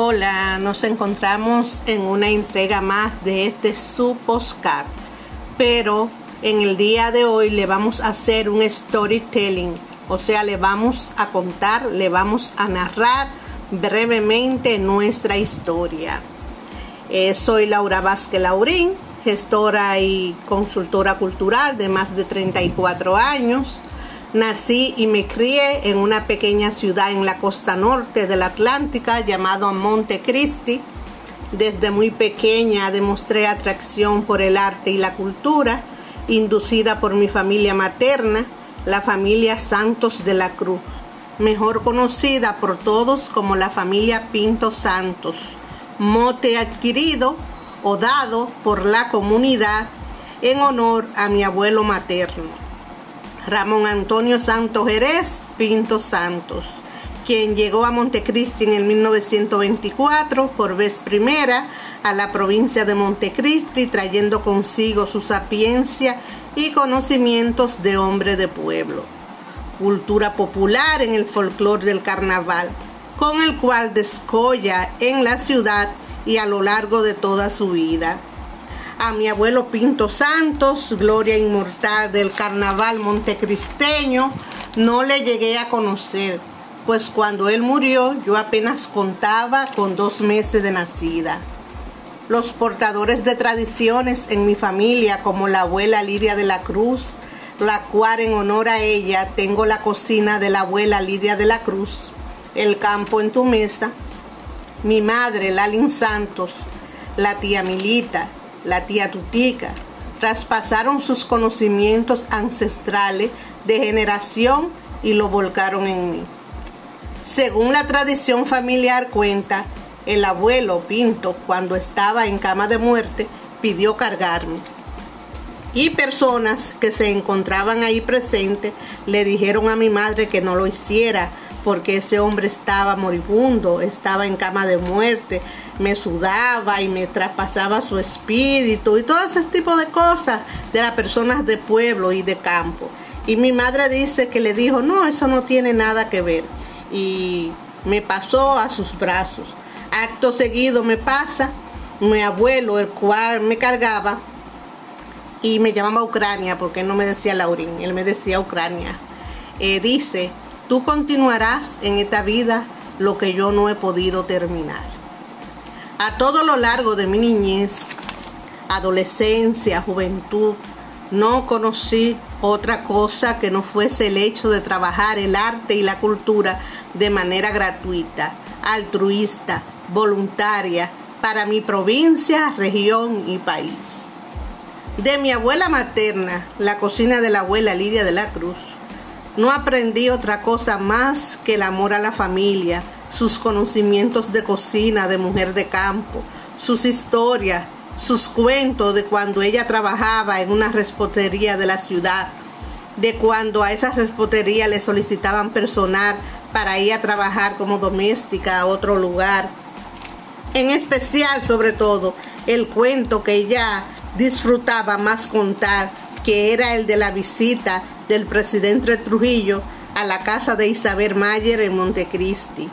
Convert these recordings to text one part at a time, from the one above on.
Hola, nos encontramos en una entrega más de este su pero en el día de hoy le vamos a hacer un storytelling, o sea, le vamos a contar, le vamos a narrar brevemente nuestra historia. Eh, soy Laura Vázquez Laurín, gestora y consultora cultural de más de 34 años. Nací y me crié en una pequeña ciudad en la costa norte de la Atlántica llamado Montecristi. Desde muy pequeña demostré atracción por el arte y la cultura, inducida por mi familia materna, la familia Santos de la Cruz, mejor conocida por todos como la familia Pinto Santos, mote adquirido o dado por la comunidad en honor a mi abuelo materno. Ramón Antonio Santos Jerez Pinto Santos, quien llegó a Montecristi en el 1924 por vez primera a la provincia de Montecristi, trayendo consigo su sapiencia y conocimientos de hombre de pueblo. Cultura popular en el folclore del carnaval, con el cual descolla en la ciudad y a lo largo de toda su vida a mi abuelo Pinto Santos, gloria inmortal del carnaval montecristeño, no le llegué a conocer, pues cuando él murió yo apenas contaba con dos meses de nacida. Los portadores de tradiciones en mi familia, como la abuela Lidia de la Cruz, la cual en honor a ella tengo la cocina de la abuela Lidia de la Cruz, el campo en tu mesa, mi madre Lalin Santos, la tía Milita, la tía Tutica, traspasaron sus conocimientos ancestrales de generación y lo volcaron en mí. Según la tradición familiar cuenta, el abuelo Pinto, cuando estaba en cama de muerte, pidió cargarme. Y personas que se encontraban ahí presentes le dijeron a mi madre que no lo hiciera porque ese hombre estaba moribundo, estaba en cama de muerte, me sudaba y me traspasaba su espíritu y todo ese tipo de cosas de las personas de pueblo y de campo. Y mi madre dice que le dijo, no, eso no tiene nada que ver. Y me pasó a sus brazos. Acto seguido me pasa mi abuelo, el cual me cargaba y me llamaba Ucrania, porque no me decía Laurín, él me decía Ucrania. Eh, dice, tú continuarás en esta vida lo que yo no he podido terminar. A todo lo largo de mi niñez, adolescencia, juventud, no conocí otra cosa que no fuese el hecho de trabajar el arte y la cultura de manera gratuita, altruista, voluntaria, para mi provincia, región y país. De mi abuela materna, la cocina de la abuela Lidia de la Cruz, no aprendí otra cosa más que el amor a la familia, sus conocimientos de cocina de mujer de campo, sus historias, sus cuentos de cuando ella trabajaba en una respotería de la ciudad, de cuando a esa respotería le solicitaban personal para ir a trabajar como doméstica a otro lugar. En especial, sobre todo, el cuento que ella disfrutaba más contar, que era el de la visita del presidente Trujillo a la casa de Isabel Mayer en Montecristi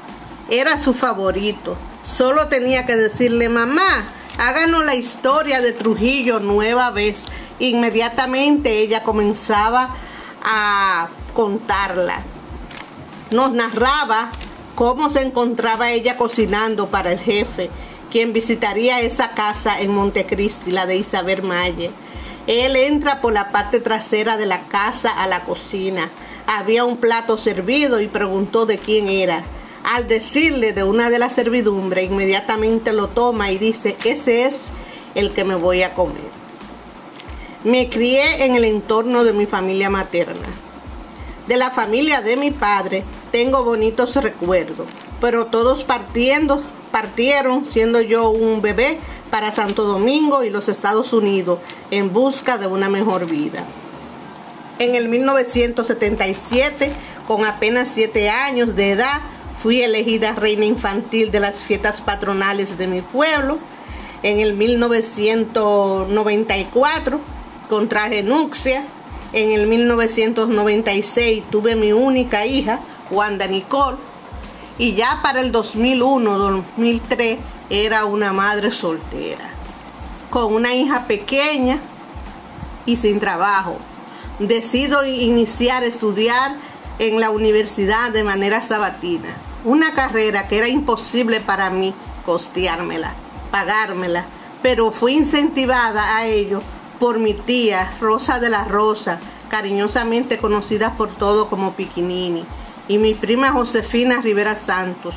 era su favorito. Solo tenía que decirle, mamá, háganos la historia de Trujillo nueva vez. Inmediatamente ella comenzaba a contarla. Nos narraba cómo se encontraba ella cocinando para el jefe, quien visitaría esa casa en Montecristi, la de Isabel Mayer. Él entra por la parte trasera de la casa a la cocina. Había un plato servido y preguntó de quién era al decirle de una de las servidumbres, inmediatamente lo toma y dice, ese es el que me voy a comer. Me crié en el entorno de mi familia materna. De la familia de mi padre tengo bonitos recuerdos, pero todos partiendo, partieron siendo yo un bebé para Santo Domingo y los Estados Unidos en busca de una mejor vida. En el 1977, con apenas 7 años de edad, Fui elegida reina infantil de las fiestas patronales de mi pueblo. En el 1994 contraje nupcia. En el 1996 tuve mi única hija, Wanda Nicole. y ya para el 2001-2003 era una madre soltera, con una hija pequeña y sin trabajo. Decido iniciar a estudiar en la universidad de manera sabatina, una carrera que era imposible para mí costeármela, pagármela, pero fui incentivada a ello por mi tía Rosa de la Rosa, cariñosamente conocida por todo como Piquinini, y mi prima Josefina Rivera Santos,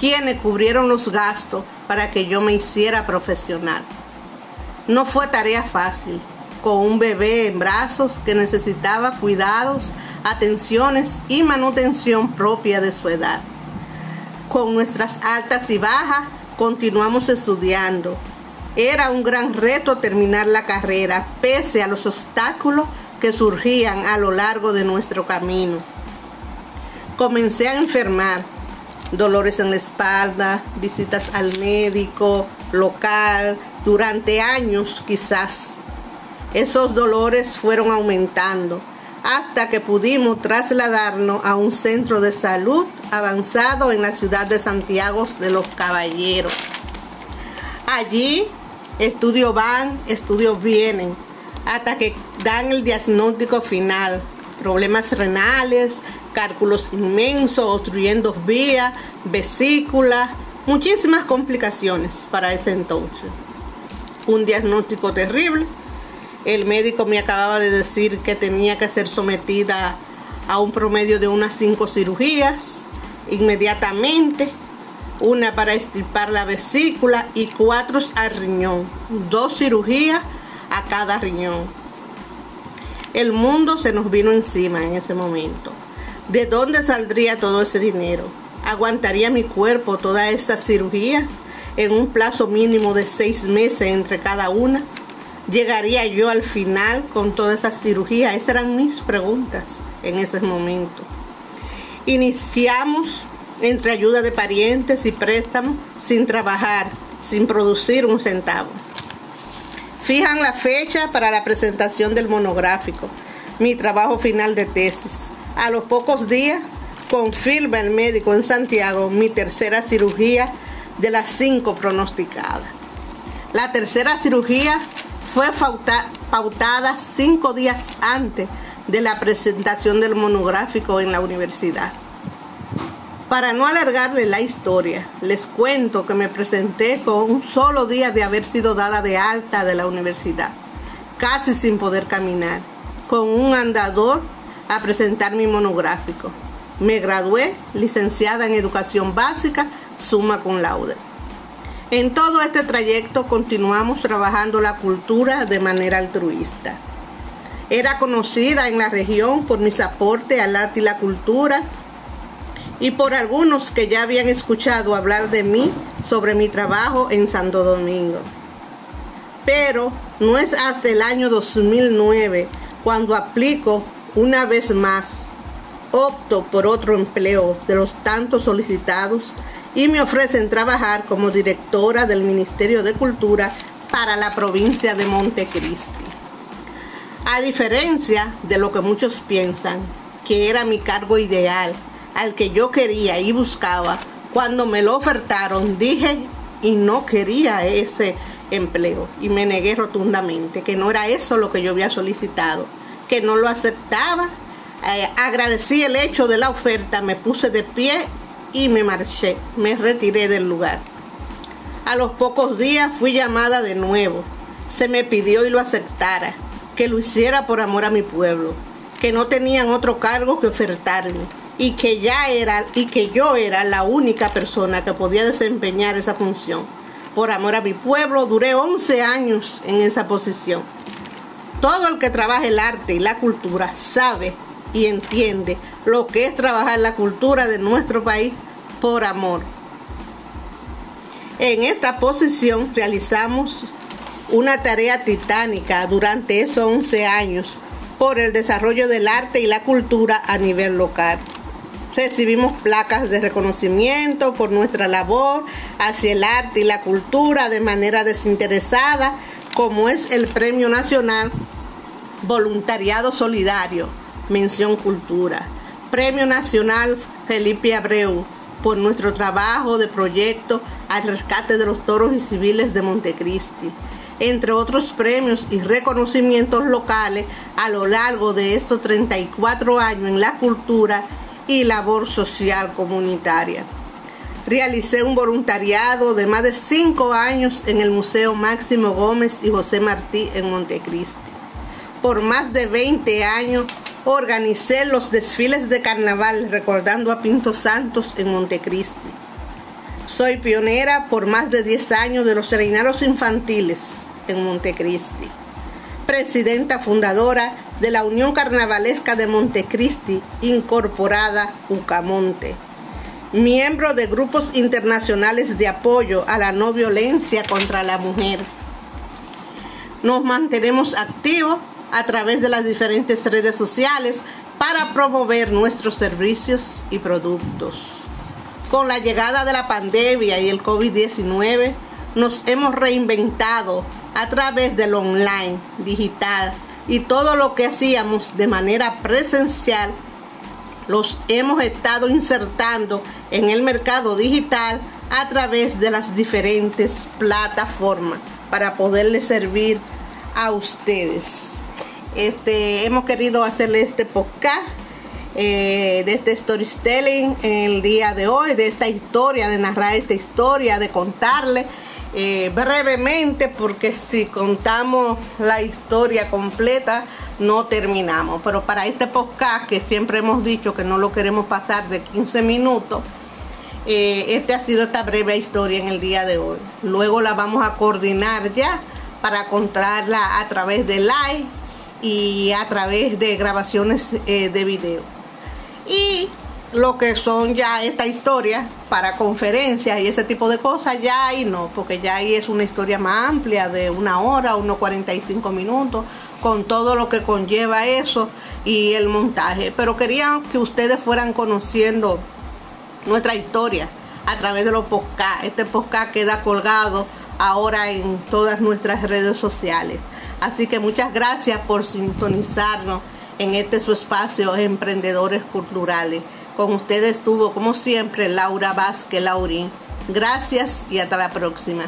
quienes cubrieron los gastos para que yo me hiciera profesional. No fue tarea fácil, con un bebé en brazos que necesitaba cuidados, atenciones y manutención propia de su edad. Con nuestras altas y bajas continuamos estudiando. Era un gran reto terminar la carrera, pese a los obstáculos que surgían a lo largo de nuestro camino. Comencé a enfermar, dolores en la espalda, visitas al médico local, durante años quizás. Esos dolores fueron aumentando hasta que pudimos trasladarnos a un centro de salud avanzado en la ciudad de Santiago de los Caballeros. Allí estudios van, estudios vienen, hasta que dan el diagnóstico final. Problemas renales, cálculos inmensos, obstruyendo vías, vesículas, muchísimas complicaciones para ese entonces. Un diagnóstico terrible. El médico me acababa de decir que tenía que ser sometida a un promedio de unas cinco cirugías inmediatamente, una para estirpar la vesícula y cuatro al riñón, dos cirugías a cada riñón. El mundo se nos vino encima en ese momento. ¿De dónde saldría todo ese dinero? ¿Aguantaría mi cuerpo toda esa cirugía en un plazo mínimo de seis meses entre cada una? ¿Llegaría yo al final con toda esa cirugía? Esas eran mis preguntas en ese momento. Iniciamos entre ayuda de parientes y préstamos sin trabajar, sin producir un centavo. Fijan la fecha para la presentación del monográfico, mi trabajo final de tesis. A los pocos días confirma el médico en Santiago mi tercera cirugía de las cinco pronosticadas. La tercera cirugía fue pautada cinco días antes de la presentación del monográfico en la universidad. Para no alargarle la historia, les cuento que me presenté con un solo día de haber sido dada de alta de la universidad, casi sin poder caminar, con un andador a presentar mi monográfico. Me gradué licenciada en educación básica, suma con laude. En todo este trayecto continuamos trabajando la cultura de manera altruista. Era conocida en la región por mis aportes al arte y la cultura y por algunos que ya habían escuchado hablar de mí sobre mi trabajo en Santo Domingo. Pero no es hasta el año 2009 cuando aplico una vez más, opto por otro empleo de los tantos solicitados y me ofrecen trabajar como directora del Ministerio de Cultura para la provincia de Montecristi. A diferencia de lo que muchos piensan, que era mi cargo ideal al que yo quería y buscaba, cuando me lo ofertaron, dije y no quería ese empleo y me negué rotundamente, que no era eso lo que yo había solicitado, que no lo aceptaba. Eh, agradecí el hecho de la oferta, me puse de pie y me marché, me retiré del lugar. A los pocos días fui llamada de nuevo. Se me pidió y lo aceptara, que lo hiciera por amor a mi pueblo, que no tenían otro cargo que ofertarme y que ya era y que yo era la única persona que podía desempeñar esa función. Por amor a mi pueblo, duré 11 años en esa posición. Todo el que trabaja el arte y la cultura sabe y entiende lo que es trabajar la cultura de nuestro país por amor. En esta posición realizamos una tarea titánica durante esos 11 años por el desarrollo del arte y la cultura a nivel local. Recibimos placas de reconocimiento por nuestra labor hacia el arte y la cultura de manera desinteresada, como es el Premio Nacional Voluntariado Solidario, Mención Cultura, Premio Nacional Felipe Abreu, por nuestro trabajo de proyecto al rescate de los toros y civiles de Montecristi, entre otros premios y reconocimientos locales a lo largo de estos 34 años en la cultura y labor social comunitaria. Realicé un voluntariado de más de 5 años en el Museo Máximo Gómez y José Martí en Montecristi. Por más de 20 años organicé los desfiles de carnaval recordando a Pinto Santos en Montecristi. Soy pionera por más de 10 años de los reinados infantiles en Montecristi. Presidenta fundadora de la Unión Carnavalesca de Montecristi, incorporada Ucamonte. Miembro de grupos internacionales de apoyo a la no violencia contra la mujer. Nos mantenemos activos a través de las diferentes redes sociales para promover nuestros servicios y productos. Con la llegada de la pandemia y el COVID-19, nos hemos reinventado a través del online, digital y todo lo que hacíamos de manera presencial, los hemos estado insertando en el mercado digital a través de las diferentes plataformas para poderles servir a ustedes. Este, hemos querido hacerle este podcast eh, de este storytelling en el día de hoy, de esta historia, de narrar esta historia, de contarle eh, brevemente, porque si contamos la historia completa, no terminamos. Pero para este podcast, que siempre hemos dicho que no lo queremos pasar de 15 minutos, eh, este ha sido esta breve historia en el día de hoy. Luego la vamos a coordinar ya para contarla a través de live y a través de grabaciones eh, de video. Y lo que son ya esta historia para conferencias y ese tipo de cosas, ya ahí no, porque ya ahí es una historia más amplia de una hora, unos 45 minutos, con todo lo que conlleva eso y el montaje. Pero quería que ustedes fueran conociendo nuestra historia a través de los podcasts. Este podcast queda colgado ahora en todas nuestras redes sociales. Así que muchas gracias por sintonizarnos en este su espacio Emprendedores Culturales. Con ustedes estuvo, como siempre, Laura Vázquez Laurín. Gracias y hasta la próxima.